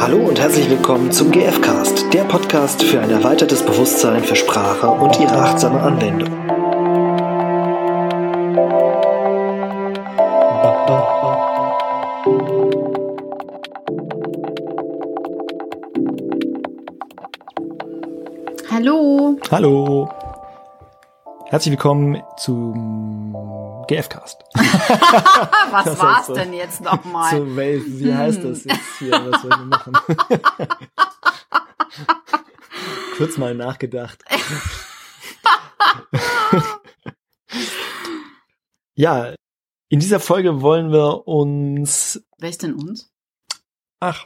Hallo und herzlich willkommen zum GFcast, der Podcast für ein erweitertes Bewusstsein für Sprache und ihre achtsame Anwendung. Hallo. Hallo. Herzlich willkommen zum GFcast. Was Das war's so. denn jetzt nochmal? So, wie heißt das jetzt hier? Was sollen wir machen? Kurz mal nachgedacht. ja, in dieser Folge wollen wir uns. Wer ist denn uns? Ach,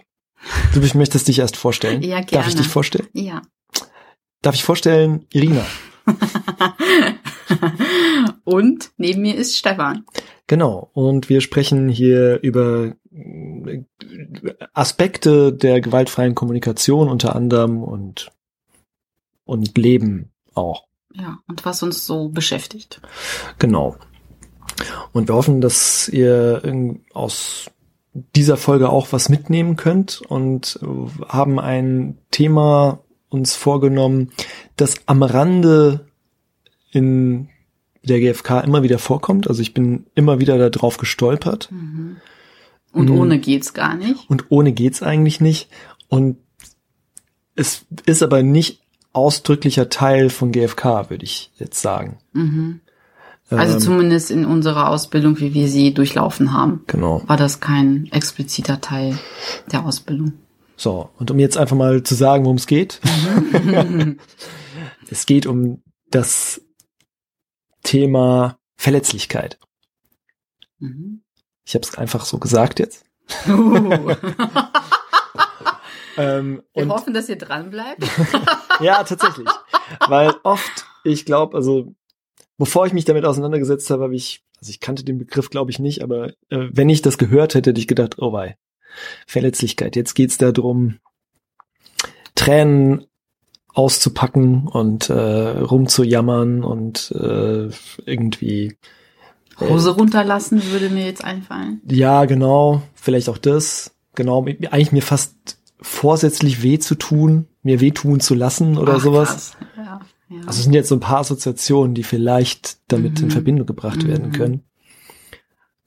du möchtest dich erst vorstellen. Ja, Darf ich gerne. dich vorstellen? Ja. Darf ich vorstellen, Irina? Und neben mir ist Stefan. Genau. Und wir sprechen hier über äh, Aspekte der gewaltfreien Kommunikation unter anderem und, und Leben auch. Ja, und was uns so beschäftigt. Genau. Und wir hoffen, dass ihr aus dieser Folge auch was mitnehmen könnt und äh, haben ein Thema uns vorgenommen, das am Rande in der GfK immer wieder vorkommt. Also ich bin immer wieder darauf gestolpert. Mhm. Und Mhm. ohne geht's gar nicht. Und ohne geht's eigentlich nicht. Und es ist aber nicht ausdrücklicher Teil von GfK, würde ich jetzt sagen. Mhm. Also Ähm, zumindest in unserer Ausbildung, wie wir sie durchlaufen haben, Genau. war das kein expliziter Teil der Ausbildung. So, und um jetzt einfach mal zu sagen, worum es geht. es geht um das Thema Verletzlichkeit. Mhm. Ich habe es einfach so gesagt jetzt. Uh. Ähm, Wir und hoffen, dass ihr dran bleibt. Ja, tatsächlich. Weil oft, ich glaube, also bevor ich mich damit auseinandergesetzt habe, habe ich, also ich kannte den Begriff, glaube ich, nicht, aber äh, wenn ich das gehört hätte, hätte ich gedacht, oh wei, Verletzlichkeit. Jetzt geht's darum, Tränen auszupacken und äh, rumzujammern und äh, irgendwie Hose runterlassen würde mir jetzt einfallen. ja, genau, vielleicht auch das, genau, eigentlich mir fast vorsätzlich weh zu tun, mir wehtun zu lassen oder Ach, sowas. Ja, ja. Also es sind jetzt so ein paar Assoziationen, die vielleicht damit Mhm. in Verbindung gebracht werden Mhm. können.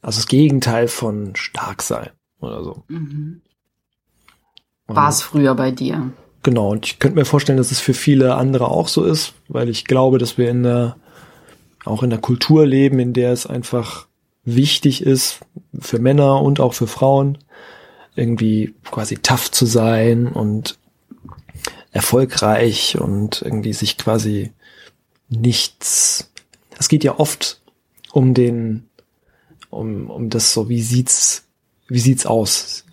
Also das Gegenteil von stark sein oder so. mhm. War es früher bei dir? Genau, und ich könnte mir vorstellen, dass es für viele andere auch so ist, weil ich glaube, dass wir in der, auch in der Kultur leben, in der es einfach wichtig ist, für Männer und auch für Frauen, irgendwie quasi tough zu sein und erfolgreich und irgendwie sich quasi nichts, es geht ja oft um den, um, um das so, wie sieht's, wie sieht's aus?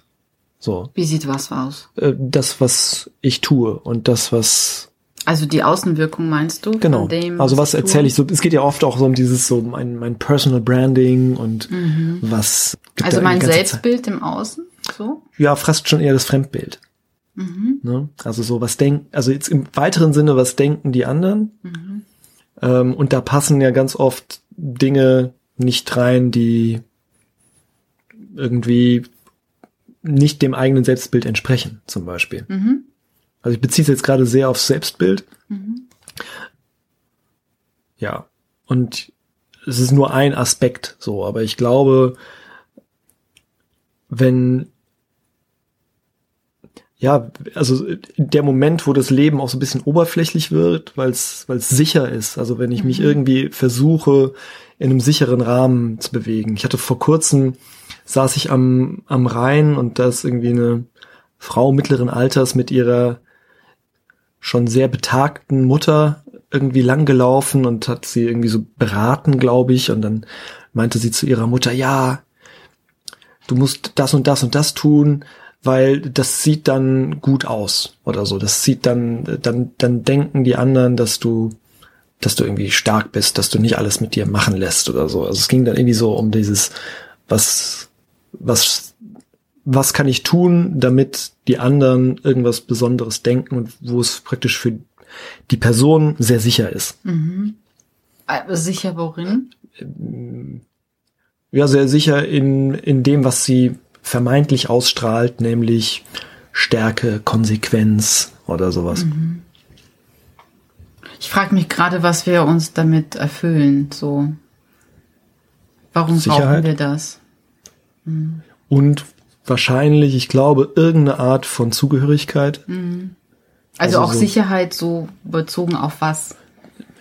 So, Wie sieht was aus? äh, das, was ich tue und das, was Also die Außenwirkung meinst du? genau. Dem, also was ich erzähle ich so? Es geht ja oft auch so um dieses so mein mein Personal Branding und Mhm. was. Also mein Selbstbild im Außen? So? Zeit- Ja, fast schon eher das Fremdbild. Mhm. Ne? Also so was denken, also jetzt im weiteren Sinne, was denken die anderen? Mhm. Ähm, und da passen ja ganz oft Dinge nicht rein, die irgendwie nicht dem eigenen Selbstbild entsprechen, zum Beispiel. Mhm. Also ich beziehe es jetzt gerade sehr aufs Selbstbild. Mhm. Ja. Und es ist nur ein Aspekt so, aber ich glaube, wenn ja, also der Moment, wo das Leben auch so ein bisschen oberflächlich wird, weil es sicher ist. Also wenn ich mich Mhm. irgendwie versuche, in einem sicheren Rahmen zu bewegen. Ich hatte vor kurzem saß ich am am Rhein und da ist irgendwie eine Frau mittleren Alters mit ihrer schon sehr betagten Mutter irgendwie langgelaufen und hat sie irgendwie so beraten, glaube ich. Und dann meinte sie zu ihrer Mutter, ja, du musst das und das und das tun, weil das sieht dann gut aus oder so. Das sieht dann, dann, dann denken die anderen, dass du, dass du irgendwie stark bist, dass du nicht alles mit dir machen lässt oder so. Also es ging dann irgendwie so um dieses, was, was, was kann ich tun, damit die anderen irgendwas Besonderes denken und wo es praktisch für die Person sehr sicher ist. Mhm. Äh, Sicher worin? Ja, sehr sicher in, in dem, was sie vermeintlich ausstrahlt, nämlich Stärke, Konsequenz oder sowas. Ich frage mich gerade, was wir uns damit erfüllen. So, warum brauchen Sicherheit? wir das? Und wahrscheinlich, ich glaube, irgendeine Art von Zugehörigkeit. Also, Also auch so- Sicherheit so bezogen auf was?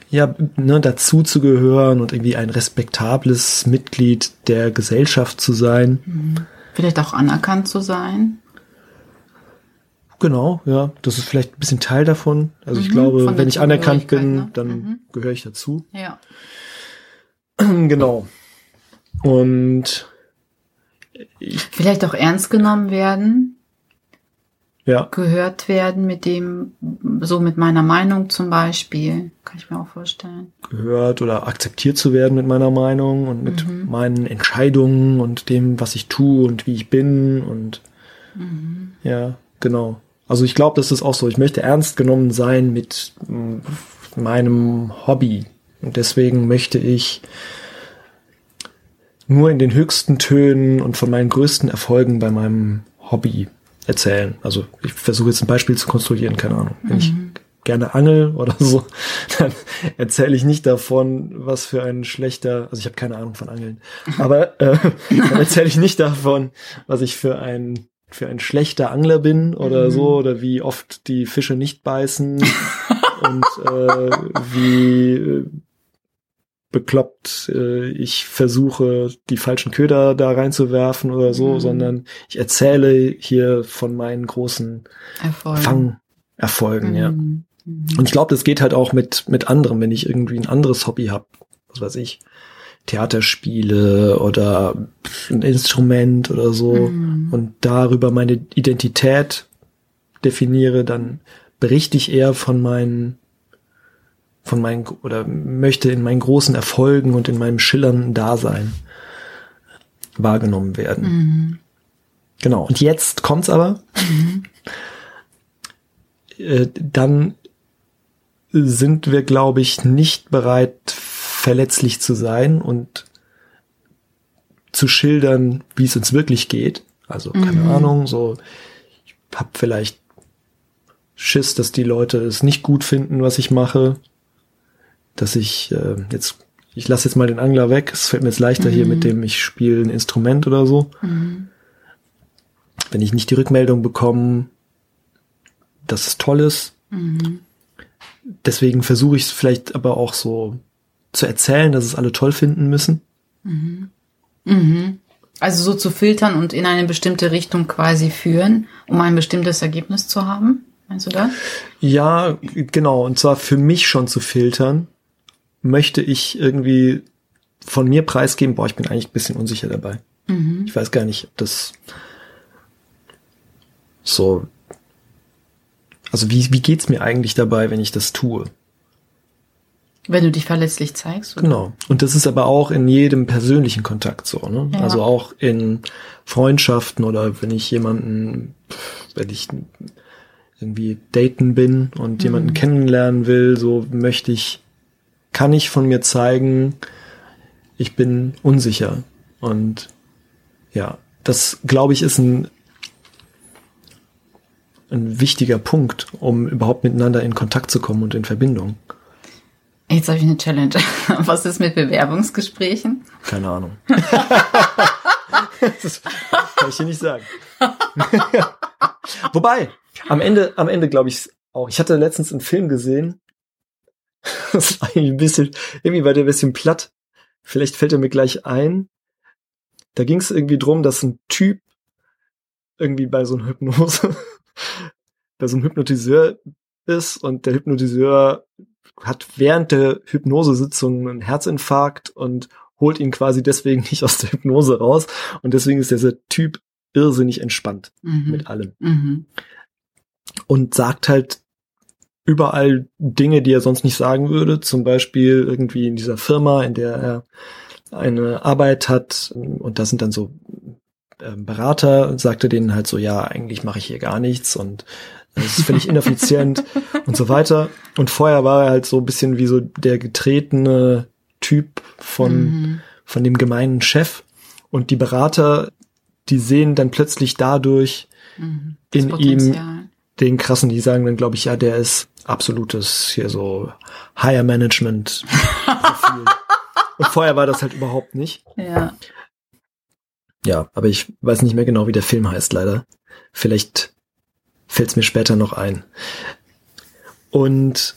Ja, ne, dazu zu gehören und irgendwie ein respektables Mitglied der Gesellschaft zu sein. Vielleicht auch anerkannt zu sein? Genau, ja, das ist vielleicht ein bisschen Teil davon. Also ich Mhm, glaube, wenn ich anerkannt bin, ne? dann Mhm. gehöre ich dazu. Ja. genau. Und Vielleicht auch ernst genommen werden, ja, gehört werden mit dem, so mit meiner Meinung zum Beispiel. Kann ich mir auch vorstellen. gehört oder akzeptiert zu werden mit meiner Meinung und mit Mhm. meinen Entscheidungen und dem, was ich tue und wie ich bin und Mhm. ja, genau. Also ich glaube, das ist auch so. Ich möchte ernst genommen sein mit mm, meinem Hobby und deswegen möchte ich nur in den höchsten Tönen und von meinen größten Erfolgen bei meinem Hobby erzählen. Also ich versuche jetzt ein Beispiel zu konstruieren, keine Ahnung. Wenn ich gerne angel oder so, dann erzähle ich nicht davon, was für ein schlechter, also ich habe keine Ahnung von Angeln, aber äh, dann erzähle ich nicht davon, was ich für ein für ein schlechter Angler bin oder so oder wie oft die Fische nicht beißen und äh, wie äh, bekloppt äh, ich versuche, die falschen Köder da reinzuwerfen oder so, Mhm. sondern ich erzähle hier von meinen großen Erfolg. Fangerfolgen, ja. Mhm. Mhm. Und ich glaube, das geht halt auch mit, mit anderen, wenn ich irgendwie ein anderes Hobby habe, was weiß ich, Theaterspiele oder ein Instrument oder so Mhm. und darüber meine Identität definiere, dann berichte ich eher von meinen von meinen oder möchte in meinen großen Erfolgen und in meinem schillernden Dasein wahrgenommen werden. Mhm. Genau. Und jetzt kommt's aber. Äh, dann sind wir, glaube ich, nicht bereit, verletzlich zu sein und zu schildern, wie es uns wirklich geht. Also, keine Mhm. Ahnung, so, ich hab vielleicht Schiss, dass die Leute es nicht gut finden, was ich mache. Dass ich äh, jetzt, ich lasse jetzt mal den Angler weg. Es fällt mir jetzt leichter hier mit dem, ich spiele ein Instrument oder so Mhm. wenn ich nicht die Rückmeldung bekomme, dass es toll ist. Mhm. Deswegen versuche ich es vielleicht aber auch so zu erzählen, dass es alle toll finden müssen. Mhm. Also so zu filtern und in eine bestimmte Richtung quasi führen, um ein bestimmtes Ergebnis zu haben. Meinst du das? Ja, genau. Und zwar für mich schon zu filtern, möchte ich irgendwie von mir preisgeben, boah, ich bin eigentlich ein bisschen unsicher dabei. Mhm. Ich weiß gar nicht, ob das so, also wie, wie geht's mir eigentlich dabei, wenn ich das tue? Wenn du dich verletzlich zeigst. Oder? Genau. Und das ist aber auch in jedem persönlichen Kontakt so, ne? Ja. Also auch in Freundschaften oder wenn ich jemanden, wenn ich irgendwie daten bin und jemanden kennenlernen will, so möchte ich, kann ich von mir zeigen, ich bin unsicher. Und ja, das glaube ich ist ein, ein wichtiger Punkt, um überhaupt miteinander in Kontakt zu kommen und in Verbindung. Jetzt habe ich eine Challenge. Was ist mit Bewerbungsgesprächen? Keine Ahnung. das kann ich dir nicht sagen. Wobei, am Ende, am Ende glaube ich auch. Ich hatte letztens einen Film gesehen. Das war eigentlich ein bisschen, irgendwie war der ein bisschen platt. Vielleicht fällt er mir gleich ein. Da ging es irgendwie drum, dass ein Typ irgendwie bei so einer Hypnose, bei so einem Hypnotiseur ist und der Hypnotiseur hat während der Hypnosesitzung einen Herzinfarkt und holt ihn quasi deswegen nicht aus der Hypnose raus. Und deswegen ist dieser Typ irrsinnig entspannt Mhm. mit allem. Mhm. Und sagt halt überall Dinge, die er sonst nicht sagen würde. Zum Beispiel irgendwie in dieser Firma, in der er eine Arbeit hat. Und da sind dann so ähm, Berater, sagte denen halt so, ja, eigentlich mache ich hier gar nichts und es ist völlig ineffizient und so weiter. Und vorher war er halt so ein bisschen wie so der getretene Typ von, Mhm. von dem gemeinen Chef. Und die Berater, die sehen dann plötzlich dadurch, Mhm. In ihm. Den krassen, die sagen dann, glaube ich, ja, der ist absolutes hier so Higher Management. Und vorher war das halt überhaupt nicht. Ja. Ja, aber ich weiß nicht mehr genau, wie der Film heißt, leider. Vielleicht fällt es mir später noch ein. Und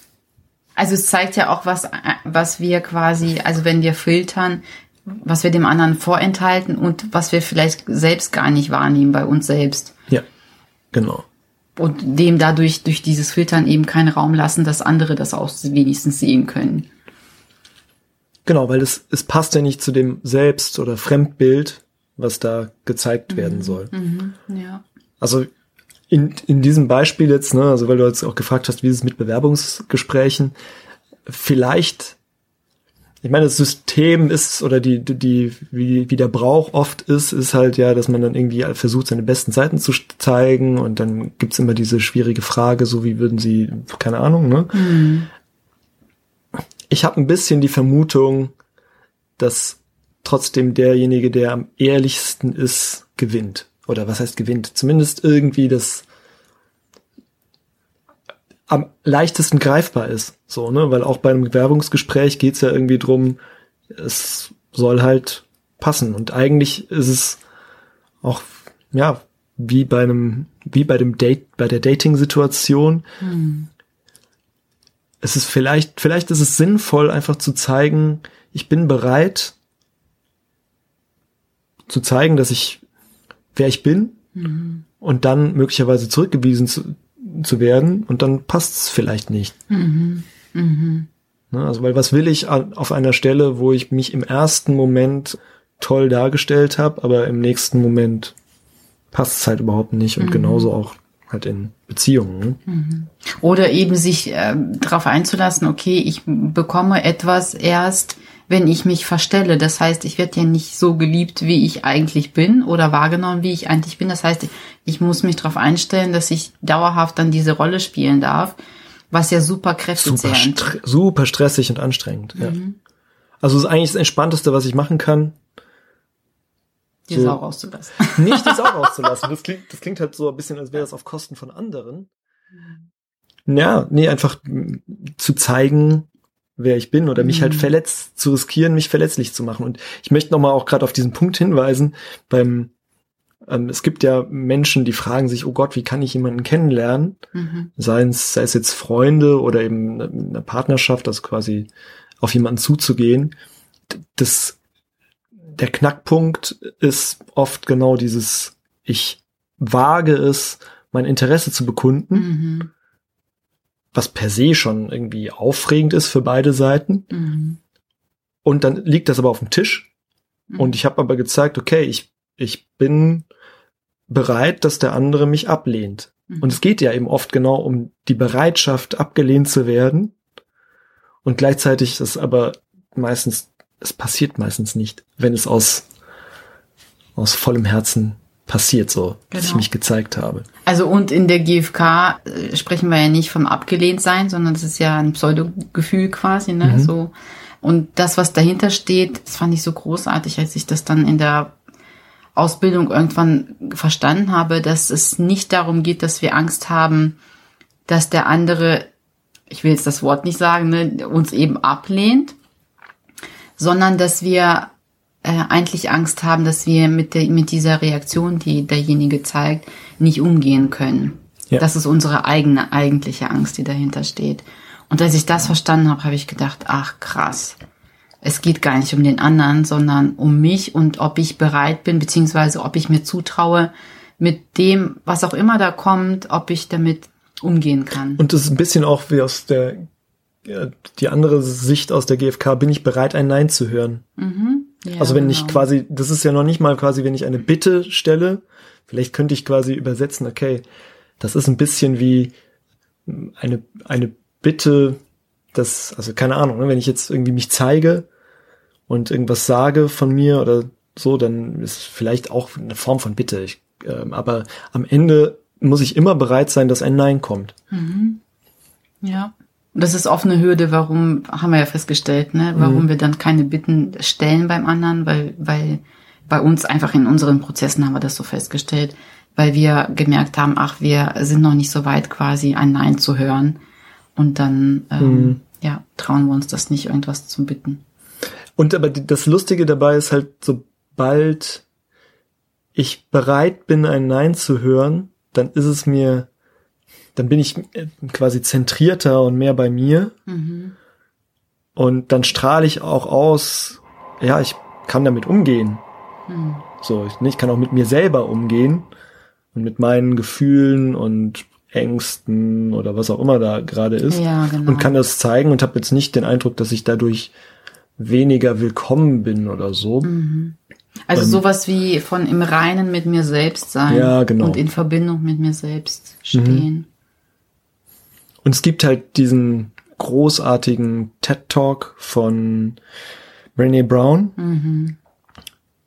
Also es zeigt ja auch, was, was wir quasi, also wenn wir filtern, was wir dem anderen vorenthalten und was wir vielleicht selbst gar nicht wahrnehmen bei uns selbst. ja, genau. Und dem dadurch, durch dieses Filtern eben keinen Raum lassen, dass andere das auch wenigstens sehen können. Genau, weil es, es passt ja nicht zu dem Selbst- oder Fremdbild, was da gezeigt werden soll. Ja. Also in, in diesem Beispiel jetzt, ne, also weil du jetzt auch gefragt hast, wie ist es mit Bewerbungsgesprächen, vielleicht, ich meine, das System ist oder die, die, wie, wie der Brauch oft ist, ist halt ja, dass man dann irgendwie versucht, seine besten Seiten zu zeigen und dann gibt's immer diese schwierige Frage, so wie würden sie, keine Ahnung, ne? Ich habe ein bisschen die Vermutung, dass trotzdem derjenige, der am ehrlichsten ist, gewinnt. Oder was heißt gewinnt? Zumindest irgendwie das am leichtesten greifbar ist. So, ne? Weil auch bei einem Bewerbungsgespräch geht's ja irgendwie drum, es soll halt passen. Und eigentlich ist es auch, ja, wie bei einem, wie bei dem Date, bei der Dating-Situation. Es ist vielleicht, vielleicht ist es sinnvoll, einfach zu zeigen, ich bin bereit, zu zeigen, dass ich, wer ich bin, und dann möglicherweise zurückgewiesen zu, zu werden, und dann passt es vielleicht nicht. Ne, Also, weil was will ich an, auf einer Stelle, wo ich mich im ersten Moment toll dargestellt habe, aber im nächsten Moment passt es halt überhaupt nicht und genauso auch halt in Beziehungen. Ne? Oder eben sich äh, darauf einzulassen, okay, ich bekomme etwas erst, wenn ich mich verstelle. Das heißt, ich werde ja nicht so geliebt, wie ich eigentlich bin oder wahrgenommen, wie ich eigentlich bin. Das heißt, ich, muss mich darauf einstellen, dass ich dauerhaft dann diese Rolle spielen darf, was ja super Super, kräftezehrend stre super stressig und anstrengend. Ja. Also es ist eigentlich das Entspannteste, was ich machen kann, die so- Sau rauszulassen. nicht die Sau rauszulassen. Das klingt, das klingt halt so ein bisschen, als wäre das auf Kosten von anderen. Ja, nee, einfach zu zeigen, wer ich bin oder mich halt verletzt zu riskieren, mich verletzlich zu machen. Und ich möchte nochmal auch gerade auf diesen Punkt hinweisen, beim ähm, es gibt ja Menschen, die fragen sich, oh Gott, wie kann ich jemanden kennenlernen? Mhm. Sei es, sei es jetzt Freunde oder eben eine- eine Partnerschaft, also quasi auf jemanden zuzugehen. Das, der Knackpunkt ist oft genau dieses, ich wage es, mein Interesse zu bekunden, Mhm. Was per se schon irgendwie aufregend ist für beide Seiten. Mhm. Und dann liegt das aber auf dem Tisch. Mhm. Und ich habe aber gezeigt, okay, ich, ich bin bereit, dass der andere mich ablehnt. Mhm. Und es geht ja eben oft genau um die Bereitschaft, abgelehnt zu werden. Und gleichzeitig ist aber meistens, es passiert meistens nicht, wenn es aus, aus vollem Herzen passiert, so, dass ich Genau. mich gezeigt habe. Also und in der GfK äh, sprechen wir ja nicht vom abgelehnt sein, sondern das ist ja ein Pseudogefühl quasi, ne? Mhm. So. Und das, was dahinter steht, das fand ich so großartig, als ich das dann in der Ausbildung irgendwann verstanden habe, dass es nicht darum geht, dass wir Angst haben, dass der andere, ich will jetzt das Wort nicht sagen, ne, uns eben ablehnt, sondern dass wir äh, eigentlich Angst haben, dass wir mit, der, mit dieser Reaktion, die derjenige zeigt, nicht umgehen können. Ja. Das ist unsere eigene eigentliche Angst, die dahinter steht. Und als ich das verstanden habe, habe ich gedacht, ach krass, es geht gar nicht um den anderen, sondern um mich und ob ich bereit bin, beziehungsweise ob ich mir zutraue, mit dem, was auch immer da kommt, ob ich damit umgehen kann. Und das ist ein bisschen auch wie aus der, ja, die andere Sicht aus der GfK, bin ich bereit, ein Nein zu hören. Ja, Also wenn ich genau. quasi, das ist ja noch nicht mal quasi, wenn ich eine Bitte stelle, vielleicht könnte ich quasi übersetzen, okay, das ist ein bisschen wie eine, eine Bitte, das, also keine Ahnung, ne, wenn ich jetzt irgendwie mich zeige und irgendwas sage von mir oder so, dann ist vielleicht auch eine Form von Bitte. Ich, ähm, aber am Ende muss ich immer bereit sein, dass ein Nein kommt. Ja. Und das ist oft eine Hürde, warum, haben wir ja festgestellt, ne, warum wir dann keine Bitten stellen beim anderen, weil, weil bei uns einfach in unseren Prozessen haben wir das so festgestellt. weil wir gemerkt haben, ach, wir sind noch nicht so weit, quasi ein Nein zu hören. Und dann ähm, Mhm. ja, trauen wir uns das nicht, irgendwas zu bitten. Und aber das Lustige dabei ist halt, sobald ich bereit bin, ein Nein zu hören, dann ist es mir, dann bin ich äh, quasi zentrierter und mehr bei mir. Und dann strahle ich auch aus, ja, ich kann damit umgehen. So, ich, ich kann auch mit mir selber umgehen und mit meinen Gefühlen und Ängsten oder was auch immer da gerade ist Ja, genau. und kann das zeigen und habe jetzt nicht den Eindruck, dass ich dadurch weniger willkommen bin oder so. Also sowas wie von im Reinen mit mir selbst sein Ja, genau. und in Verbindung mit mir selbst stehen. Und es gibt halt diesen großartigen TED Talk von Brené Brown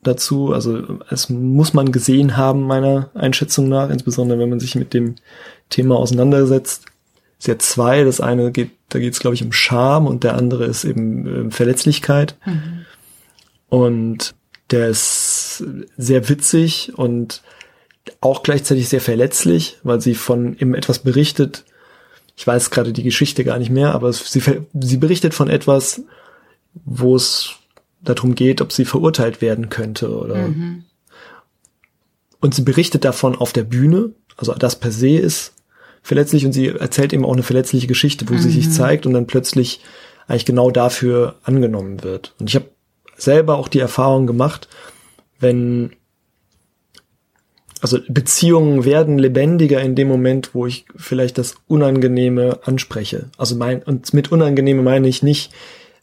dazu. Also es muss man gesehen haben, meiner Einschätzung nach, insbesondere wenn man sich mit dem Thema auseinandersetzt. Es ist ja zwei. Das eine geht, da geht es, glaube ich, um Scham und der andere ist eben äh, Verletzlichkeit. Und der ist sehr witzig und auch gleichzeitig sehr verletzlich, weil sie von eben etwas berichtet. Ich weiß gerade die Geschichte gar nicht mehr, aber sie, sie berichtet von etwas, wo es darum geht, ob sie verurteilt werden könnte oder. Und sie berichtet davon auf der Bühne. Also das per se ist verletzlich und sie erzählt eben auch eine verletzliche Geschichte, wo sie sich zeigt und dann plötzlich eigentlich genau dafür angenommen wird. Und ich habe selber auch die Erfahrung gemacht, wenn also Beziehungen werden lebendiger in dem Moment, wo ich vielleicht das Unangenehme anspreche. Also mein, und mit Unangenehme meine ich nicht,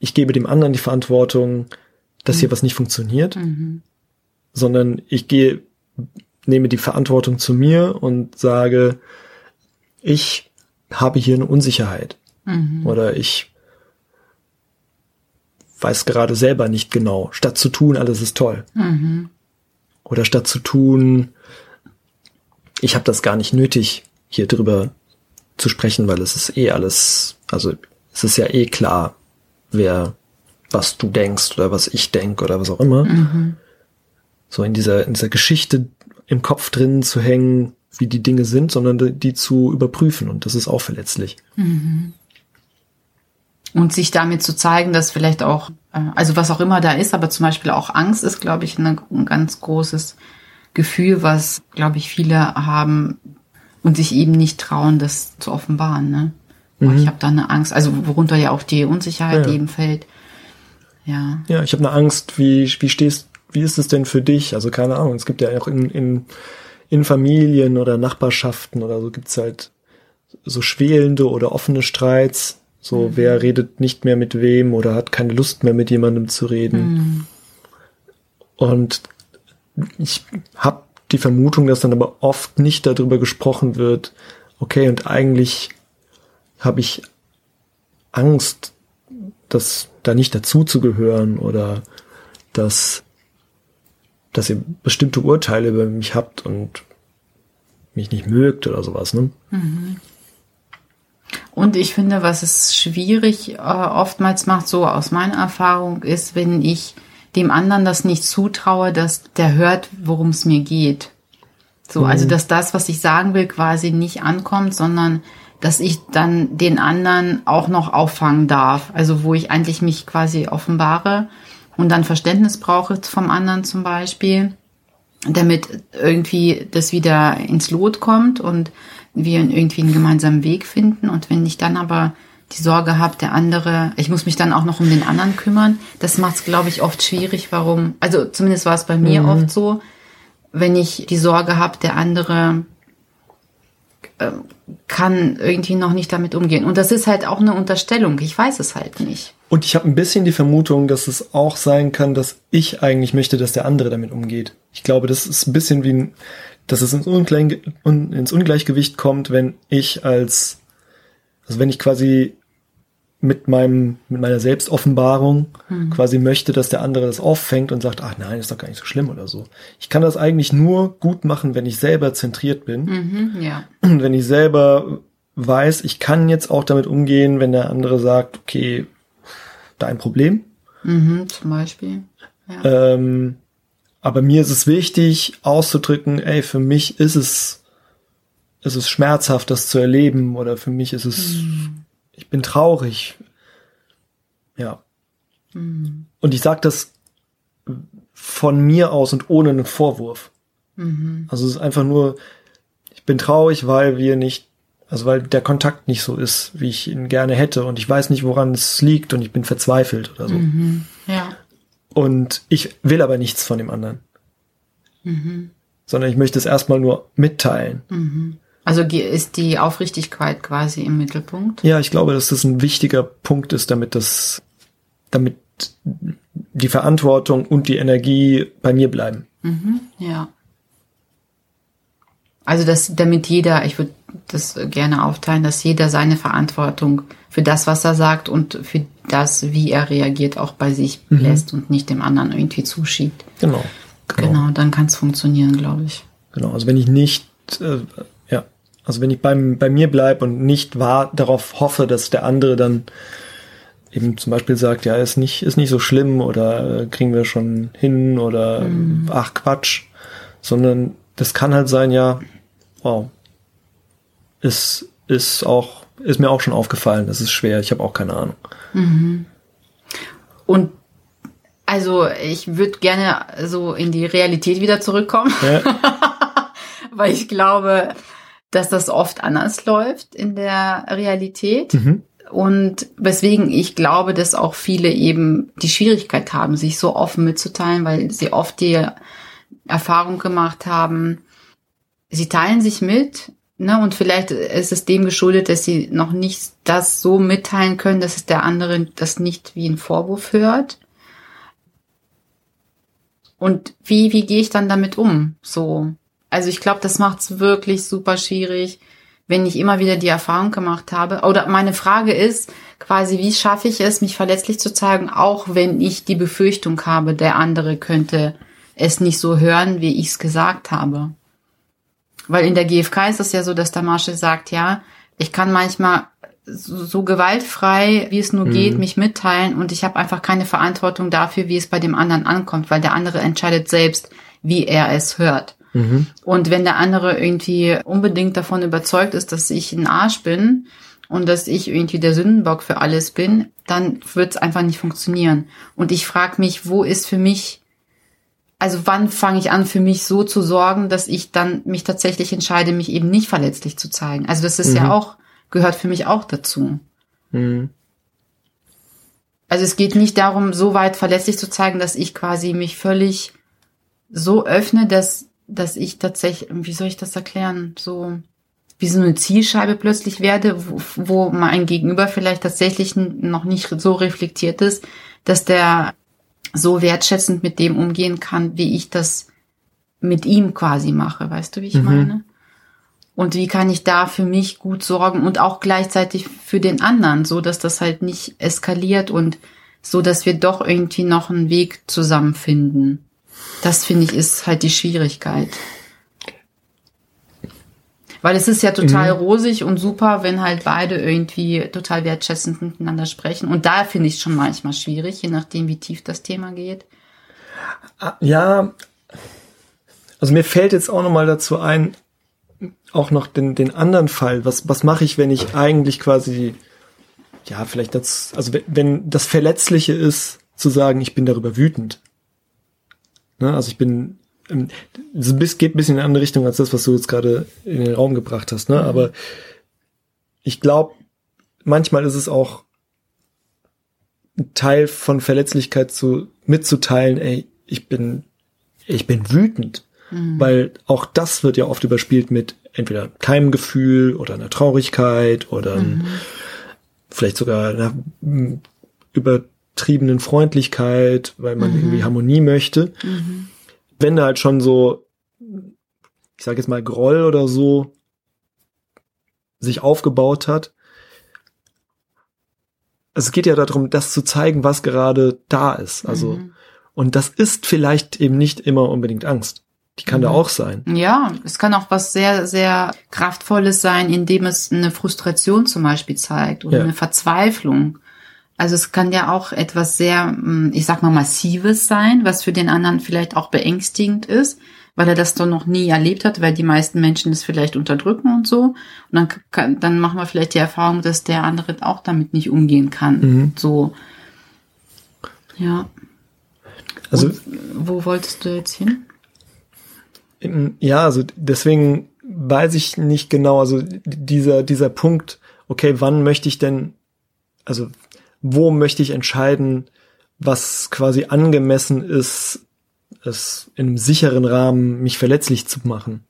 ich gebe dem anderen die Verantwortung, dass hier was nicht funktioniert, sondern ich gehe, nehme die Verantwortung zu mir und sage, ich habe hier eine Unsicherheit. Oder ich weiß gerade selber nicht genau. Statt zu tun, alles ist toll. Oder statt zu tun, ich habe das gar nicht nötig, hier drüber zu sprechen, weil es ist eh alles, also es ist ja eh klar, wer, was du denkst oder was ich denk oder was auch immer. So in dieser, in dieser Geschichte im Kopf drin zu hängen, wie die Dinge sind, sondern die, zu überprüfen und das ist auch verletzlich. Und sich damit zu zeigen, dass vielleicht auch, äh, also was auch immer da ist, aber zum Beispiel auch Angst ist, glaube ich, eine, ein ganz großes Gefühl, was, glaube ich, viele haben und sich eben nicht trauen, das zu offenbaren. Ne? Boah, Ich habe da eine Angst, also worunter ja auch die Unsicherheit Ja. eben fällt. Ja. Ja, ich habe eine Angst, wie, wie stehst, wie ist es denn für dich? Also keine Ahnung, es gibt ja auch in, in, in Familien oder Nachbarschaften oder so gibt's halt so schwelende oder offene Streits. So, wer redet nicht mehr mit wem oder hat keine Lust mehr mit jemandem zu reden. Und ich habe die Vermutung, dass dann aber oft nicht darüber gesprochen wird, okay, und eigentlich habe ich Angst, das da nicht dazuzugehören oder dass, dass ihr bestimmte Urteile über mich habt und mich nicht mögt oder sowas, ne? Und ich finde, was es schwierig äh, oftmals macht, so aus meiner Erfahrung, ist, wenn ich dem anderen das nicht zutraue, dass der hört, worum es mir geht. So, also dass das, was ich sagen will, quasi nicht ankommt, sondern dass ich dann den anderen auch noch auffangen darf. Also wo ich eigentlich mich quasi offenbare und dann Verständnis brauche vom anderen zum Beispiel damit irgendwie das wieder ins Lot kommt und wir irgendwie einen gemeinsamen Weg finden. Und wenn ich dann aber die Sorge habe, der andere, ich muss mich dann auch noch um den anderen kümmern, das macht es, glaube ich, oft schwierig, warum, also zumindest war es bei mir oft so, wenn ich die Sorge habe, der andere ähm, kann irgendwie noch nicht damit umgehen. Und das ist halt auch eine Unterstellung. Ich weiß es halt nicht. Und ich habe ein bisschen die Vermutung, dass es auch sein kann, dass ich eigentlich möchte, dass der andere damit umgeht. Ich glaube, das ist ein bisschen wie, ein, dass es ins, Ungleich, un, ins Ungleichgewicht kommt, wenn ich als, also wenn ich quasi mit meinem, mit meiner Selbstoffenbarung quasi möchte, dass der andere das auffängt und sagt, ach nein, ist doch gar nicht so schlimm oder so. Ich kann das eigentlich nur gut machen, wenn ich selber zentriert bin. Mhm, ja. Und wenn ich selber weiß, ich kann jetzt auch damit umgehen, wenn der andere sagt, okay, dein Problem. Mhm, zum Beispiel. Ja. Ähm, aber mir ist es wichtig auszudrücken, ey, für mich ist es, ist es schmerzhaft, das zu erleben oder für mich ist es, mhm. ich bin traurig. Ja. Mhm. Und ich sage das von mir aus und ohne einen Vorwurf. Mhm. Also es ist einfach nur, ich bin traurig, weil wir nicht, also weil der Kontakt nicht so ist, wie ich ihn gerne hätte und ich weiß nicht, woran es liegt und ich bin verzweifelt oder so. Mhm. Ja. Und ich will aber nichts von dem anderen. Mhm. Sondern ich möchte es erstmal nur mitteilen. Also ist die Aufrichtigkeit quasi im Mittelpunkt? Ja, ich glaube, dass das ein wichtiger Punkt ist, damit das, damit die Verantwortung und die Energie bei mir bleiben. Mhm, ja. Also dass damit jeder, ich würde das gerne aufteilen, dass jeder seine Verantwortung für das, was er sagt und für das, wie er reagiert, auch bei sich mhm. lässt und nicht dem anderen irgendwie zuschiebt. Genau. Genau, genau dann kann es funktionieren, glaube ich. Genau, also wenn ich nicht, äh, also wenn ich beim, bei mir bleibe und nicht wahr, darauf hoffe, dass der andere dann eben zum Beispiel sagt, ja, ist nicht, ist nicht so schlimm oder äh, kriegen wir schon hin oder mhm. ach Quatsch, sondern das kann halt sein, ja, wow, ist, ist auch, ist mir auch schon aufgefallen, das ist schwer, ich habe auch keine Ahnung. Mhm. Und also ich würde gerne so in die Realität wieder zurückkommen, ja. weil ich glaube, dass das oft anders läuft in der Realität. Mhm. Und weswegen ich glaube, dass auch viele eben die Schwierigkeit haben, sich so offen mitzuteilen, weil sie oft die Erfahrung gemacht haben, sie teilen sich mit, ne, und vielleicht ist es dem geschuldet, dass sie noch nicht das so mitteilen können, dass es der andere das nicht wie ein Vorwurf hört. Und wie, wie gehe ich dann damit um? So. Also ich glaube, das macht es wirklich super schwierig, wenn ich immer wieder die Erfahrung gemacht habe. Oder meine Frage ist quasi, wie schaffe ich es, mich verletzlich zu zeigen, auch wenn ich die Befürchtung habe, der andere könnte es nicht so hören, wie ich es gesagt habe. Weil in der GfK ist es ja so, dass der Marshall sagt, ja, ich kann manchmal so, gewaltfrei, wie es nur mhm. geht, mich mitteilen und ich habe einfach keine Verantwortung dafür, wie es bei dem anderen ankommt, weil der andere entscheidet selbst, wie er es hört. Mhm. Und wenn der andere irgendwie unbedingt davon überzeugt ist, dass ich ein Arsch bin und dass ich irgendwie der Sündenbock für alles bin, dann wird es einfach nicht funktionieren. Und ich frage mich, wo ist für mich also wann fange ich an, für mich so zu sorgen, dass ich dann mich tatsächlich entscheide, mich eben nicht verletzlich zu zeigen. Also das ist mhm. ja auch, gehört für mich auch dazu. Mhm. Also es geht nicht darum, so weit verletzlich zu zeigen, dass ich quasi mich völlig so öffne, dass, dass ich tatsächlich, wie soll ich das erklären, so wie so eine Zielscheibe plötzlich werde, wo, wo mein Gegenüber vielleicht tatsächlich noch nicht so reflektiert ist, dass der so wertschätzend mit dem umgehen kann, wie ich das mit ihm quasi mache. Weißt du, wie ich mhm. meine? Und wie kann ich da für mich gut sorgen und auch gleichzeitig für den anderen, so dass das halt nicht eskaliert und so, dass wir doch irgendwie noch einen Weg zusammenfinden. Das finde ich ist halt die Schwierigkeit. Weil es ist ja total mhm. rosig und super, wenn halt beide irgendwie total wertschätzend miteinander sprechen. Und da finde ich es schon manchmal schwierig, je nachdem, wie tief das Thema geht. Ah, ja, also mir fällt jetzt auch nochmal dazu ein, auch noch den, den anderen Fall. Was, was mache ich, wenn ich eigentlich quasi, ja, vielleicht das, also wenn, wenn das Verletzliche ist, zu sagen, ich bin darüber wütend. Ne? Also ich bin ähm, es geht ein bisschen in eine andere Richtung als das, was du jetzt gerade in den Raum gebracht hast, ne? Mhm. Aber ich glaube, manchmal ist es auch ein Teil von Verletzlichkeit zu mitzuteilen, ey, ich bin, ich bin wütend. Mhm. Weil auch das wird ja oft überspielt mit entweder keinem Gefühl oder einer Traurigkeit oder mhm. vielleicht sogar einer übertriebenen Freundlichkeit, weil man mhm. irgendwie Harmonie möchte. Mhm wenn da halt schon so, ich sage jetzt mal Groll oder so sich aufgebaut hat. Also es geht ja darum, das zu zeigen, was gerade da ist. Also mhm. und das ist vielleicht eben nicht immer unbedingt Angst. Die kann mhm. da auch sein. Ja, es kann auch was sehr, sehr Kraftvolles sein, indem es eine Frustration zum Beispiel zeigt oder ja. eine Verzweiflung. Also es kann ja auch etwas sehr, mm, ich sag mal, massives sein, was für den anderen vielleicht auch beängstigend ist, weil er das doch noch nie erlebt hat, weil die meisten Menschen es vielleicht unterdrücken und so. Und dann, kann, dann machen wir vielleicht die Erfahrung, dass der andere auch damit nicht umgehen kann. Mhm. So. Ja. Also Und wo wolltest du jetzt hin? Ja, also deswegen weiß ich nicht genau, also dieser, dieser Punkt, okay, wann möchte ich denn, also wo möchte ich entscheiden, was quasi angemessen ist, es in einem sicheren Rahmen mich verletzlich zu machen.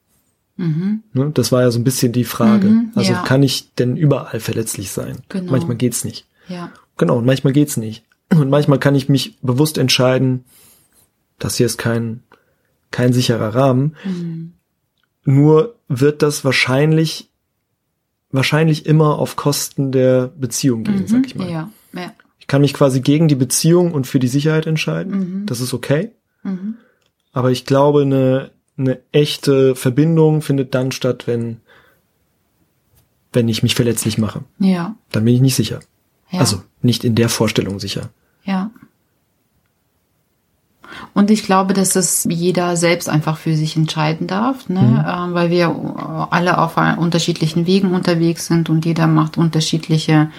Mhm. Ne? Das war ja so ein bisschen die Frage. Mhm, also ja. kann ich denn überall verletzlich sein? Genau. Manchmal geht's nicht. Ja. Genau, und manchmal geht's nicht. Und manchmal kann ich mich bewusst entscheiden, das hier ist kein, kein sicherer Rahmen. Mhm. Nur wird das wahrscheinlich, wahrscheinlich immer auf Kosten der Beziehung gehen, sag ich mal. Mhm. Ja. Ja. Ich kann mich quasi gegen die Beziehung und für die Sicherheit entscheiden. Mhm. Das ist okay. Mhm. Aber ich glaube, eine, eine echte Verbindung findet dann statt, wenn, wenn ich mich verletzlich mache. Ja. Dann bin ich nicht sicher. Ja. Also nicht in der Vorstellung sicher. Ja. Und ich glaube, dass das jeder selbst einfach für sich entscheiden darf, ne? Mhm. Ähm, weil wir alle auf unterschiedlichen Wegen unterwegs sind und jeder macht unterschiedliche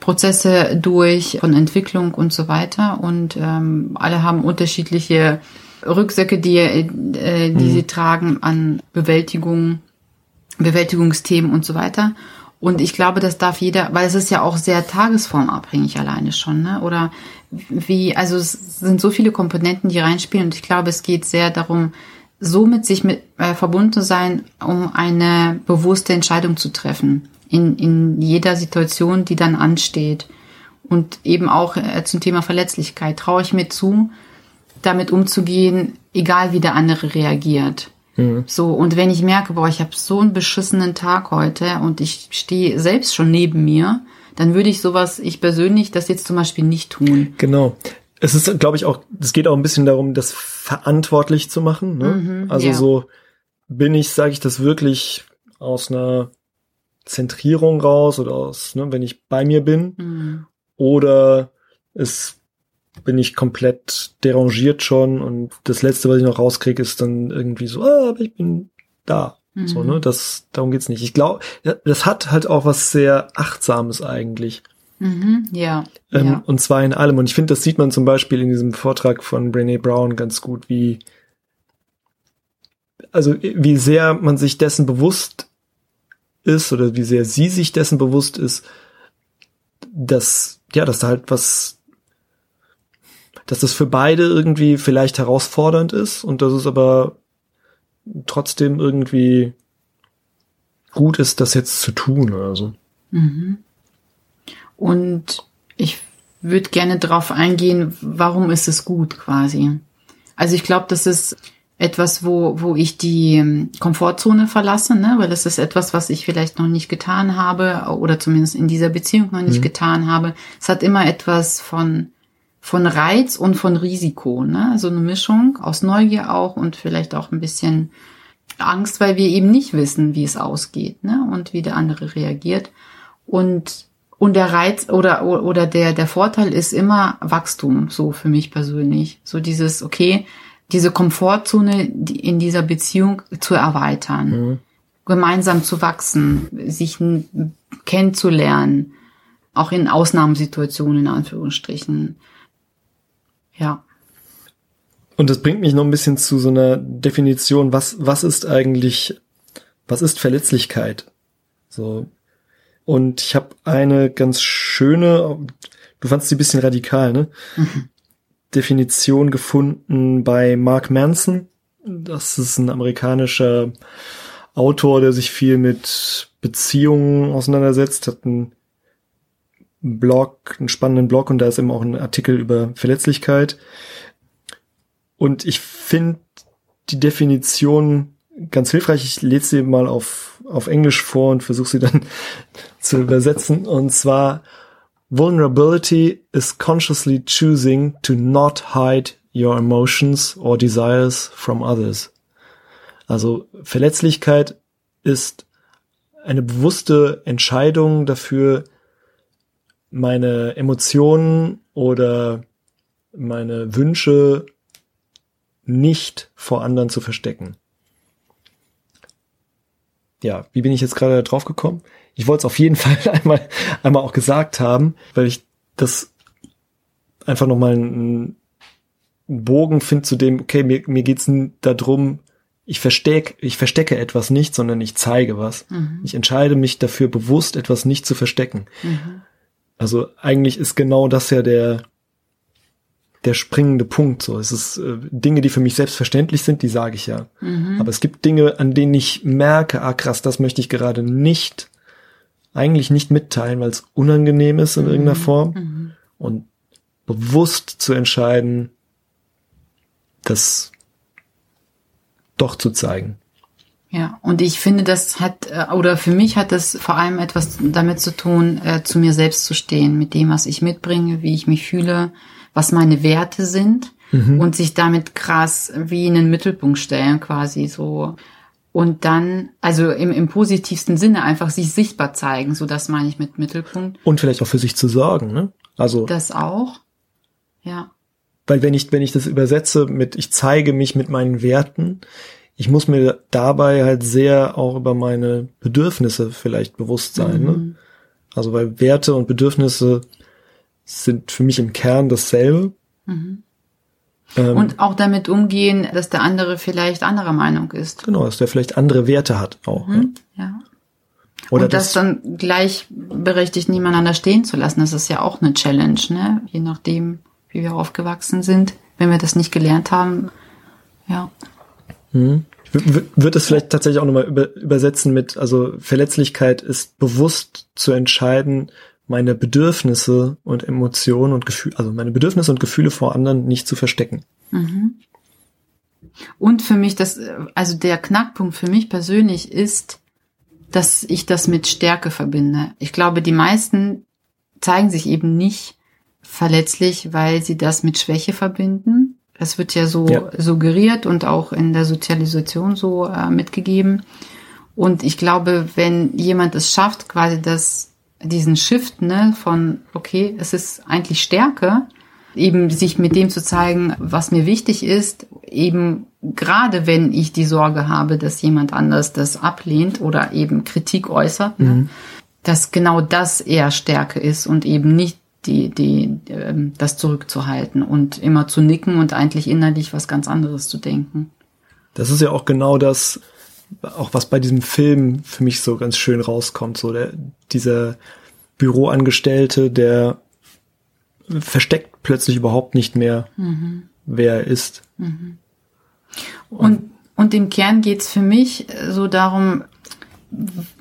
Prozesse durch von Entwicklung und so weiter und ähm, alle haben unterschiedliche Rucksäcke, die, äh, die sie tragen an Bewältigung, Bewältigungsthemen und so weiter. Und ich glaube, das darf jeder, weil es ist ja auch sehr tagesformabhängig alleine schon, ne? Oder wie, also es sind so viele Komponenten, die reinspielen und ich glaube, es geht sehr darum, so mit sich mit äh, verbunden zu sein, um eine bewusste Entscheidung zu treffen in, in jeder Situation, die dann ansteht. Und eben auch äh, zum Thema Verletzlichkeit. Traue ich mir zu, damit umzugehen, egal wie der andere reagiert. So, und wenn ich merke, boah, ich habe so einen beschissenen Tag heute und ich stehe selbst schon neben mir, dann würde ich sowas, ich persönlich, das jetzt zum Beispiel nicht tun. Genau. Es ist, glaube ich, auch, es geht auch ein bisschen darum, das verantwortlich zu machen. Ne? Mhm, also ja. so bin ich, sage ich das wirklich aus einer Zentrierung raus oder aus, ne, wenn ich bei mir bin, Mhm. oder es bin ich komplett derangiert schon und das letzte, was ich noch rauskriege, ist dann irgendwie so, ah, aber ich bin da. So, Mhm. ne, das, darum geht's nicht. Ich glaube, das hat halt auch was sehr Achtsames eigentlich. Mhm. Ja. Ähm, ja. Und zwar in allem. Und ich finde, das sieht man zum Beispiel in diesem Vortrag von Brené Brown ganz gut, wie, also wie sehr man sich dessen bewusst ist oder wie sehr sie sich dessen bewusst ist, dass, ja, dass da halt was, dass das für beide irgendwie vielleicht herausfordernd ist und dass es aber trotzdem irgendwie gut ist, das jetzt zu tun oder so. Mhm. Und ich würde gerne darauf eingehen, warum ist es gut quasi. Also ich glaube, das ist etwas, wo, wo ich die ähm, Komfortzone verlasse, ne? weil das ist etwas, was ich vielleicht noch nicht getan habe oder zumindest in dieser Beziehung noch nicht getan habe. Es hat immer etwas von, von Reiz und von Risiko, ne? so eine Mischung aus Neugier auch und vielleicht auch ein bisschen Angst, weil wir eben nicht wissen, wie es ausgeht ne? und wie der andere reagiert. Und und der Reiz oder oder der der Vorteil ist immer Wachstum, so für mich persönlich. So dieses okay, diese Komfortzone in dieser Beziehung zu erweitern, gemeinsam zu wachsen, sich kennenzulernen, auch in Ausnahmesituationen in Anführungsstrichen. Ja. Und das bringt mich noch ein bisschen zu so einer Definition, was, was ist eigentlich, was ist Verletzlichkeit? So. Und ich habe eine ganz schöne, du fandst sie ein bisschen radikal, ne? Definition gefunden bei Mark Manson. Das ist ein amerikanischer Autor, der sich viel mit Beziehungen auseinandersetzt, hat einen Blog, einen spannenden Blog und da ist eben auch ein Artikel über Verletzlichkeit. Und ich finde die Definition ganz hilfreich. Ich lese sie mal auf, auf Englisch vor und versuche sie dann zu übersetzen. Und zwar, Vulnerability is consciously choosing to not hide your emotions or desires from others. Also Verletzlichkeit ist eine bewusste Entscheidung dafür, meine Emotionen oder meine Wünsche nicht vor anderen zu verstecken. Ja, wie bin ich jetzt gerade drauf gekommen? Ich wollte es auf jeden Fall einmal, einmal auch gesagt haben, weil ich das einfach nochmal einen Bogen finde zu dem, okay, mir, mir geht's darum, ich verstecke, ich verstecke etwas nicht, sondern ich zeige was. Mhm. Ich entscheide mich dafür bewusst, etwas nicht zu verstecken. Mhm. Also eigentlich ist genau das ja der, der springende Punkt. So, es ist äh, Dinge, die für mich selbstverständlich sind, die sage ich ja. Mhm. Aber es gibt Dinge, an denen ich merke, ah krass, das möchte ich gerade nicht, eigentlich nicht mitteilen, weil es unangenehm ist in mhm. irgendeiner Form. Mhm. Und bewusst zu entscheiden, das doch zu zeigen. Ja, und ich finde, das hat, äh, oder für mich hat das vor allem etwas damit zu tun, äh, zu mir selbst zu stehen, mit dem, was ich mitbringe, wie ich mich fühle, was meine Werte sind mhm. und sich damit krass wie in den Mittelpunkt stellen, quasi so. Und dann, also im, im positivsten Sinne einfach sich sichtbar zeigen, so das meine ich mit Mittelpunkt. Und vielleicht auch für sich zu sorgen, ne? Also. Das auch. Ja. Weil wenn ich, wenn ich das übersetze mit, ich zeige mich mit meinen Werten, ich muss mir dabei halt sehr auch über meine Bedürfnisse vielleicht bewusst sein. Ne? Mhm. Ne? Also weil Werte und Bedürfnisse sind für mich im Kern dasselbe. Mhm. Ähm, und auch damit umgehen, dass der andere vielleicht anderer Meinung ist. Genau, dass der vielleicht andere Werte hat auch. Mhm. Ja. ja. Oder und das, das dann gleichberechtigt nebeneinander stehen zu lassen, das ist ja auch eine Challenge, ne? Je nachdem, wie wir aufgewachsen sind, wenn wir das nicht gelernt haben. Ja. Hm. Ich würde es vielleicht tatsächlich auch nochmal über, übersetzen mit, also Verletzlichkeit ist bewusst zu entscheiden, meine Bedürfnisse und Emotionen und Gefühle, also meine Bedürfnisse und Gefühle vor anderen nicht zu verstecken. Mhm. Und für mich das, also der Knackpunkt für mich persönlich ist, dass ich das mit Stärke verbinde. Ich glaube, die meisten zeigen sich eben nicht verletzlich, weil sie das mit Schwäche verbinden. Das wird ja so ja. suggeriert und auch in der Sozialisation so äh, mitgegeben. Und ich glaube, wenn jemand es schafft, quasi das, diesen Shift ne, von, okay, es ist eigentlich Stärke, eben sich mit dem zu zeigen, was mir wichtig ist, eben gerade wenn ich die Sorge habe, dass jemand anders das ablehnt oder eben Kritik äußert, ne, mhm. ne, dass genau das eher Stärke ist und eben nicht die, die, ähm, das zurückzuhalten und immer zu nicken und eigentlich innerlich was ganz anderes zu denken. Das ist ja auch genau das, auch was bei diesem Film für mich so ganz schön rauskommt, so der, dieser Büroangestellte, der versteckt plötzlich überhaupt nicht mehr, mhm. wer er ist. Mhm. Und, und im Kern geht's für mich so darum,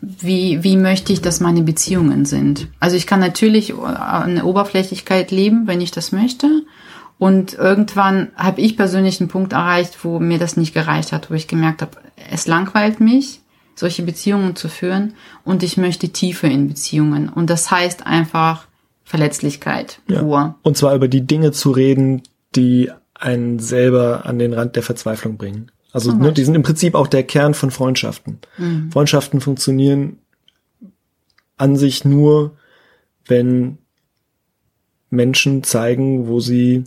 wie, wie möchte ich, dass meine Beziehungen sind. Also ich kann natürlich eine Oberflächlichkeit leben, wenn ich das möchte. Und irgendwann habe ich persönlich einen Punkt erreicht, wo mir das nicht gereicht hat, wo ich gemerkt habe, es langweilt mich, solche Beziehungen zu führen und ich möchte Tiefe in Beziehungen. Und das heißt einfach Verletzlichkeit Ja. Und zwar über die Dinge zu reden, die einen selber an den Rand der Verzweiflung bringen. Also ne, die sind im Prinzip auch der Kern von Freundschaften. Mhm. Freundschaften funktionieren an sich nur, wenn Menschen zeigen, wo sie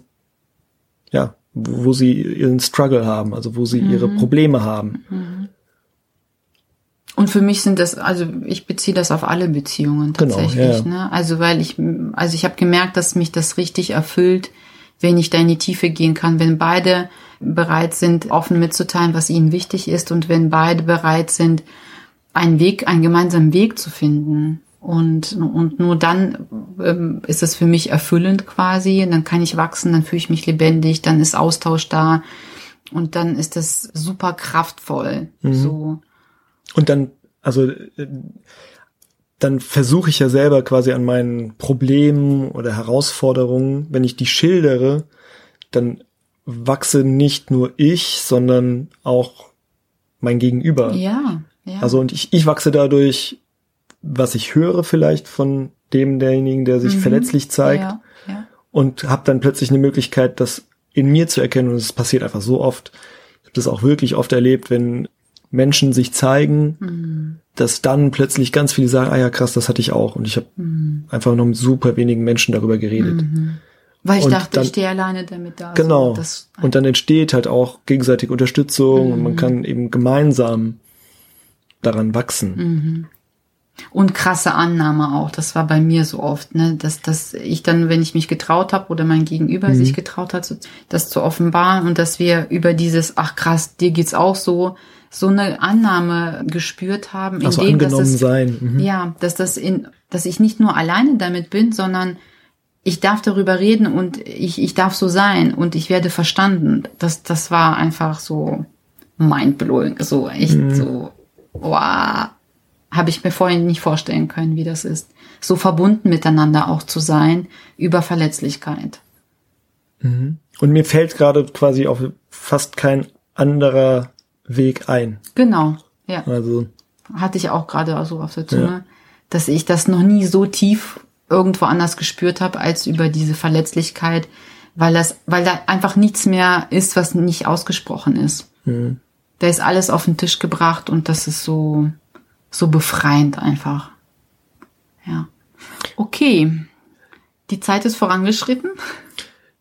ja, wo sie ihren Struggle haben, also wo sie mhm. ihre Probleme haben. Mhm. Und für mich sind das, also ich beziehe das auf alle Beziehungen genau, tatsächlich. Genau, ja. ne? Also weil ich, also ich habe gemerkt, dass mich das richtig erfüllt, wenn ich da in die Tiefe gehen kann, wenn beide bereit sind, offen mitzuteilen, was ihnen wichtig ist und wenn beide bereit sind, einen Weg, einen gemeinsamen Weg zu finden. Und, und nur dann ähm, ist es für mich erfüllend quasi. Dann kann ich wachsen, dann fühle ich mich lebendig, dann ist Austausch da und dann ist das super kraftvoll. Mhm. So. Und dann, also äh, dann versuche ich ja selber quasi an meinen Problemen oder Herausforderungen, wenn ich die schildere, dann wachse nicht nur ich, sondern auch mein Gegenüber. Ja, ja. Also und ich, ich wachse dadurch, was ich höre vielleicht von dem derjenigen, der sich mhm. verletzlich zeigt ja, ja. und habe dann plötzlich eine Möglichkeit, das in mir zu erkennen und es passiert einfach so oft. Ich habe das auch wirklich oft erlebt, wenn Menschen sich zeigen, dass dann plötzlich ganz viele sagen, ah ja krass, das hatte ich auch. Und ich habe einfach noch mit super wenigen Menschen darüber geredet. Weil ich Und dachte, dann- ich stehe alleine damit da. Also Genau. das, und dann entsteht halt auch gegenseitige Unterstützung und man kann eben gemeinsam daran wachsen. Und krasse Annahme auch. Das war bei mir so oft, ne, dass, dass ich dann, wenn ich mich getraut habe oder mein Gegenüber Mhm. sich getraut hat, so, das zu offenbaren und dass wir über dieses, ach krass, dir geht's auch so, so eine Annahme gespürt haben, Also indem dass angenommen es, sein. Mhm. ja, dass das in, dass ich nicht nur alleine damit bin, sondern ich darf darüber reden und ich, ich darf so sein und ich werde verstanden. Das, das war einfach so mindblowing, so echt so, wow, habe ich mir vorhin nicht vorstellen können, wie das ist. So verbunden miteinander auch zu sein über Verletzlichkeit. Und mir fällt gerade quasi auch fast kein anderer Weg ein. Genau, ja. Also hatte ich auch gerade so auf der Zunge, dass ich das noch nie so tief irgendwo anders gespürt habe als über diese Verletzlichkeit, weil das, weil da einfach nichts mehr ist, was nicht ausgesprochen ist. Da ist alles auf den Tisch gebracht und das ist so so befreiend einfach. Ja. Okay. Die Zeit ist vorangeschritten.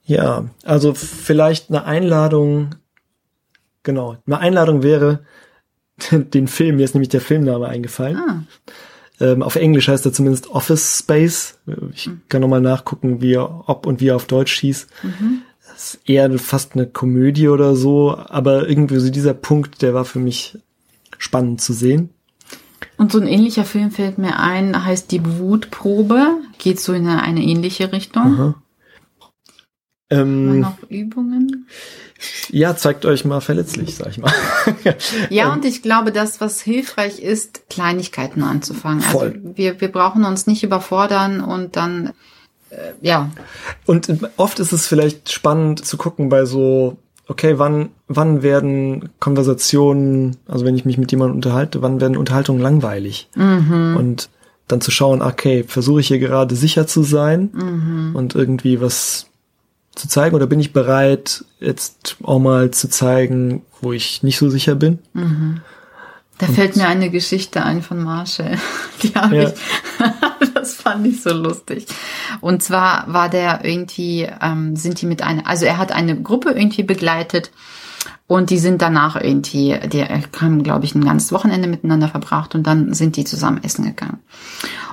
Ja, also vielleicht eine Einladung, genau, eine Einladung wäre, den Film, mir ist nämlich der Filmname eingefallen. Ah. Ähm, auf Englisch heißt er zumindest Office Space. Ich kann nochmal nachgucken, wie er, ob und wie er auf Deutsch hieß. Das ist eher fast eine Komödie oder so, aber irgendwie so dieser Punkt, der war für mich spannend zu sehen. Und so ein ähnlicher Film fällt mir ein, heißt Die Wutprobe. Geht so in eine, eine ähnliche Richtung. Mal Ähm, noch Übungen. ja, zeigt euch mal verletzlich, sag ich mal. Ja, und ich glaube, das, was hilfreich ist, Kleinigkeiten anzufangen. Voll. Also wir, wir brauchen uns nicht überfordern und dann, äh, ja, Und oft ist es vielleicht spannend zu gucken bei so, okay, wann, wann werden Konversationen, also wenn ich mich mit jemandem unterhalte, wann werden Unterhaltungen langweilig? Und dann zu schauen, okay, versuche ich hier gerade sicher zu sein und irgendwie was zu zeigen oder bin ich bereit, jetzt auch mal zu zeigen, wo ich nicht so sicher bin? da fällt mir eine Geschichte ein von Marshall. Die habe Ja. ich, das fand ich so lustig. Und zwar war der irgendwie, ähm, sind die mit einer, also er hat eine Gruppe irgendwie begleitet und die sind danach irgendwie, die haben, glaube ich, ein ganzes Wochenende miteinander verbracht und dann sind die zusammen essen gegangen.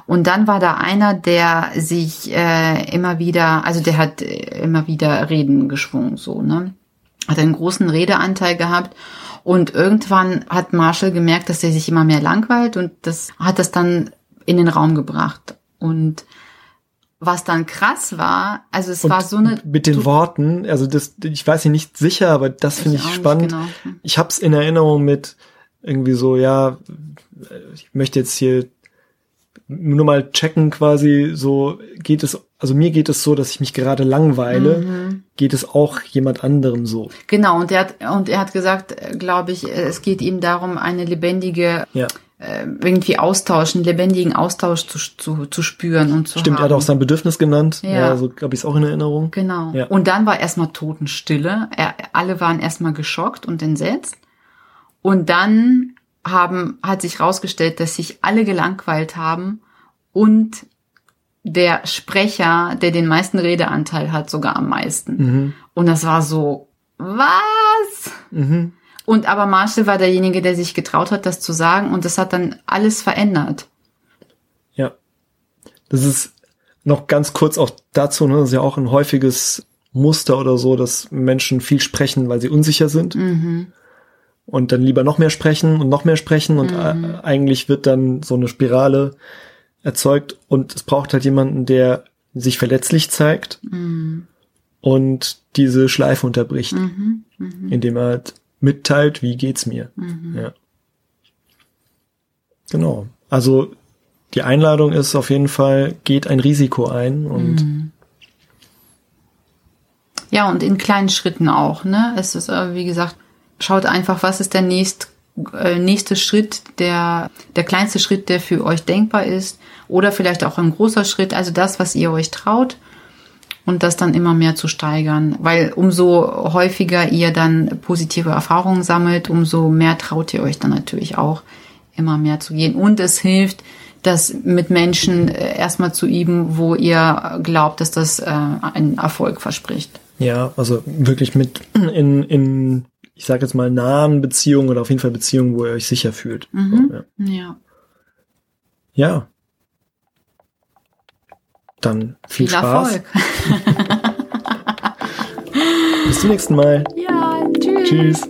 Und dann war da einer, der sich äh, immer wieder, also der hat äh, immer wieder Reden geschwungen, so, ne? Hat einen großen Redeanteil gehabt. Und irgendwann hat Marshall gemerkt, dass er sich immer mehr langweilt und das hat das dann in den Raum gebracht. Und was dann krass war, also es Und war so eine mit den Worten, also das, ich weiß nicht sicher, aber das finde Ich spannend. genau. Ich hab's in Erinnerung mit irgendwie so, ja, ich möchte jetzt hier nur mal checken quasi, so geht es, also mir geht es so, dass ich mich gerade langweile, Mhm. geht es auch jemand anderem so. Genau, und er hat, und er hat gesagt, glaube ich, äh, es geht ihm darum, eine lebendige, Ja, äh, irgendwie Austausch, einen lebendigen Austausch zu, zu, zu spüren und zu stimmt, er haben. hat auch sein Bedürfnis genannt, Ja. ja, so habe ich es auch in Erinnerung. Genau. Ja. Und dann war erstmal Totenstille. Er, alle waren erstmal geschockt und entsetzt. Und dann haben, hat sich rausgestellt, dass sich alle gelangweilt haben und der Sprecher, der den meisten Redeanteil hat, sogar am meisten. Und das war so, was? Mhm. Und aber Marshall war derjenige, der sich getraut hat, das zu sagen. Und das hat dann alles verändert. Ja. Das ist noch ganz kurz auch dazu, ne, das ist ja auch ein häufiges Muster oder so, dass Menschen viel sprechen, weil sie unsicher sind. Und dann lieber noch mehr sprechen und noch mehr sprechen. Und äh, eigentlich wird dann so eine Spirale erzeugt. Und es braucht halt jemanden, der sich verletzlich zeigt und diese Schleife unterbricht, indem er halt mitteilt, wie geht's mir. Ja. Genau. Also die Einladung ist auf jeden Fall, geht ein Risiko ein und Ja, und in kleinen Schritten auch, ne? Es ist, äh, wie gesagt, schaut einfach, was ist der nächst, äh, nächste Schritt, der, der kleinste Schritt, der für euch denkbar ist. Oder vielleicht auch ein großer Schritt, also das, was ihr euch traut. Und das dann immer mehr zu steigern. Weil umso häufiger ihr dann positive Erfahrungen sammelt, umso mehr traut ihr euch dann natürlich auch immer mehr zu gehen. Und es hilft, das mit Menschen äh, erstmal zu üben, wo ihr glaubt, dass das äh, einen Erfolg verspricht. Ja, also wirklich mit in, in ich sage jetzt mal, nahen Beziehungen oder auf jeden Fall Beziehungen, wo ihr euch sicher fühlt. Mhm. Ja. Ja. ja. Dann viel, Viel Spaß. Erfolg. Bis zum nächsten Mal. Ja, tschüss. Tschüss.